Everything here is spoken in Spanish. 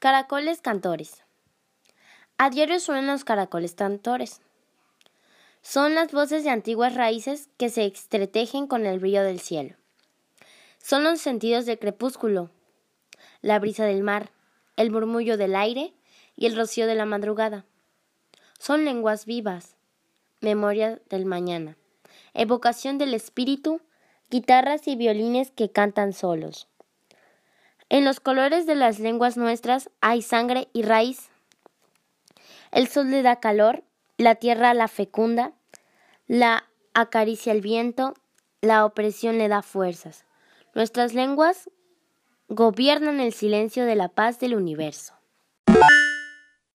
Caracoles cantores. A diario suenan los caracoles cantores. Son las voces de antiguas raíces que se estretejen con el brillo del cielo. Son los sentidos del crepúsculo, la brisa del mar, el murmullo del aire y el rocío de la madrugada. Son lenguas vivas, memoria del mañana, evocación del espíritu, guitarras y violines que cantan solos. En los colores de las lenguas nuestras hay sangre y raíz. El sol le da calor, la tierra la fecunda, la acaricia el viento, la opresión le da fuerzas. Nuestras lenguas gobiernan el silencio de la paz del universo.